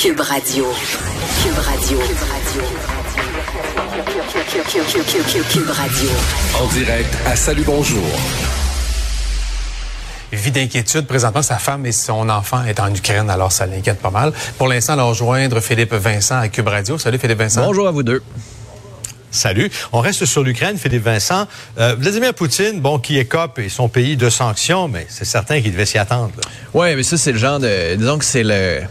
Cube Radio. Cube Radio. Cube Radio. En direct à Salut Bonjour. Vie d'inquiétude. Présentement, sa femme et son enfant est en Ukraine, alors ça l'inquiète pas mal. Pour l'instant, alors rejoindre Philippe Vincent à Cube Radio. Salut Philippe Vincent. Bonjour à vous deux. Salut. On reste sur l'Ukraine, Philippe Vincent. Euh, Vladimir Poutine, bon, qui écope et son pays de sanctions, mais c'est certain qu'il devait s'y attendre. Oui, mais ça, c'est le genre de... Disons que c'est le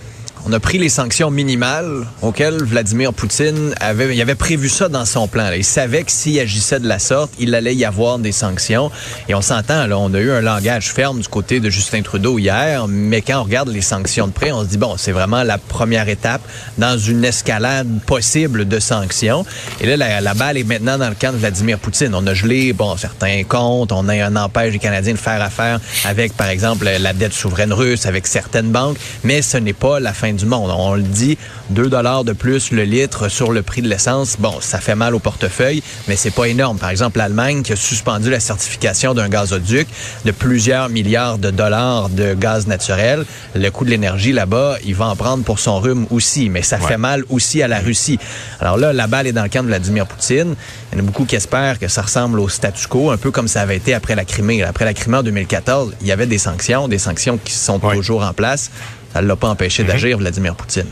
on a pris les sanctions minimales auxquelles Vladimir Poutine avait, prévu ça dans son plan. Il savait que s'il agissait de la sorte, il allait y avoir des sanctions. Et on s'entend, on a eu un langage ferme du côté de Justin Trudeau hier, mais quand on regarde les sanctions de près, on se dit, bon, c'est vraiment la première étape dans une escalade possible de sanctions. Et là, la, balle est maintenant dans le camp de Vladimir Poutine. On a gelé, bon, certains comptes, on a un empêche les Canadiens de faire affaire avec, par exemple, la dette souveraine russe, avec certaines banques, mais ce n'est pas la fin du monde. On le dit, 2 dollars de plus le litre sur le prix de l'essence. Bon, ça fait mal au portefeuille, mais c'est pas énorme. Par exemple, l'Allemagne qui a suspendu la certification d'un gazoduc de plusieurs milliards de dollars de gaz naturel. Le coût de l'énergie là-bas, il va en prendre pour son rhume aussi, mais ça fait mal aussi à la Russie. Alors là, la balle est dans le camp de Vladimir Poutine. Il y en a beaucoup qui espèrent que ça ressemble au statu quo, un peu comme ça avait été après la Crimée. Après la Crimée en 2014, il y avait des sanctions, des sanctions qui sont toujours en place. Ça ne l'a pas empêché mhm. d'agir, Vladimir Poutine.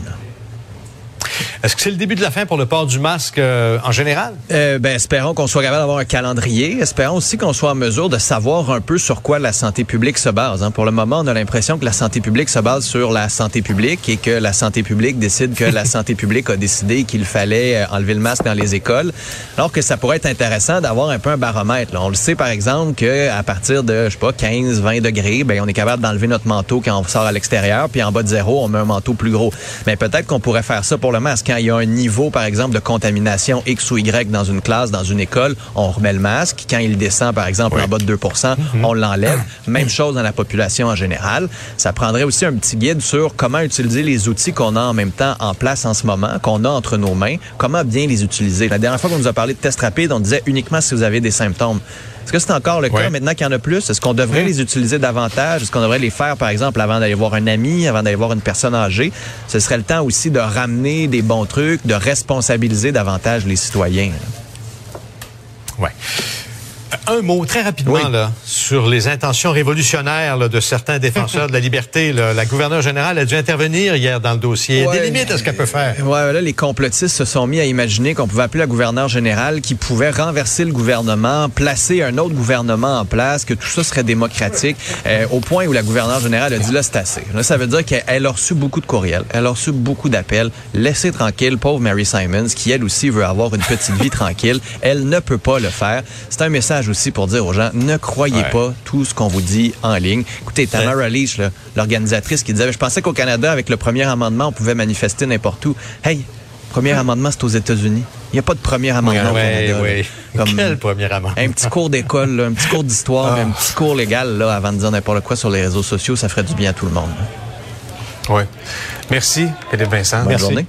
Est-ce que c'est le début de la fin pour le port du masque euh, en général? Euh, ben, espérons qu'on soit capable d'avoir un calendrier. Espérons aussi qu'on soit en mesure de savoir un peu sur quoi la santé publique se base. Hein. Pour le moment, on a l'impression que la santé publique se base sur la santé publique et que la santé publique décide que la santé publique a décidé qu'il fallait euh, enlever le masque dans les écoles. Alors que ça pourrait être intéressant d'avoir un peu un baromètre. On le sait, par exemple, que à partir de, je sais pas, 15, 20 degrés, ben, on est capable d'enlever notre manteau quand on sort à l'extérieur, puis en bas de zéro, on met un manteau plus gros. Mais peut-être qu'on pourrait faire ça pour le masque quand il y a un niveau, par exemple, de contamination X ou Y dans une classe, dans une école, on remet le masque. Quand il descend, par exemple, en bas de 2 mhm. on l'enlève. Même chose dans la population en général. Ça prendrait aussi un petit guide sur comment utiliser les outils qu'on a en même temps en place en ce moment, qu'on a entre nos mains, comment bien les utiliser? La dernière fois qu'on nous a parlé de tests rapides, on disait uniquement si vous avez des symptômes. Est-ce que c'est encore le cas maintenant qu'il y en a plus? Est-ce qu'on devrait les utiliser davantage? Est-ce qu'on devrait les faire, par exemple, avant d'aller voir un ami, avant d'aller voir une personne âgée? Ce serait le temps aussi de ramener des bons trucs, de responsabiliser davantage les citoyens. Ouais. Un mot très rapidement là, sur les intentions révolutionnaires de certains défenseurs de la liberté. La gouverneure générale a dû intervenir hier dans le dossier. Il y a des limites à ce qu'elle peut faire. Ouais, là, les complotistes se sont mis à imaginer qu'on pouvait appeler la gouverneure générale qui pouvait renverser le gouvernement, placer un autre gouvernement en place, que tout ça serait démocratique, euh, au point où la gouverneure générale a dit là, c'est assez. Là, ça veut dire qu'elle a reçu beaucoup de courriels, elle a reçu beaucoup d'appels. Laissez tranquille, pauvre Mary Simons, qui elle aussi veut avoir une petite vie tranquille. Elle ne peut pas le faire. C'est un message aussi pour dire aux gens, ne croyez pas tout ce qu'on vous dit en ligne. Écoutez, Tamara Leach, l'organisatrice qui disait, je pensais qu'au Canada, avec le premier amendement, on pouvait manifester n'importe où. Hey, premier amendement, c'est aux États-Unis. Il n'y a pas de premier amendement au Canada. Quel premier amendement? Un petit cours d'école, un petit cours d'histoire, un petit cours légal là, avant de dire n'importe quoi sur les réseaux sociaux, ça ferait du bien à tout le monde. Oui. Merci, Philippe Vincent. Bonne journée.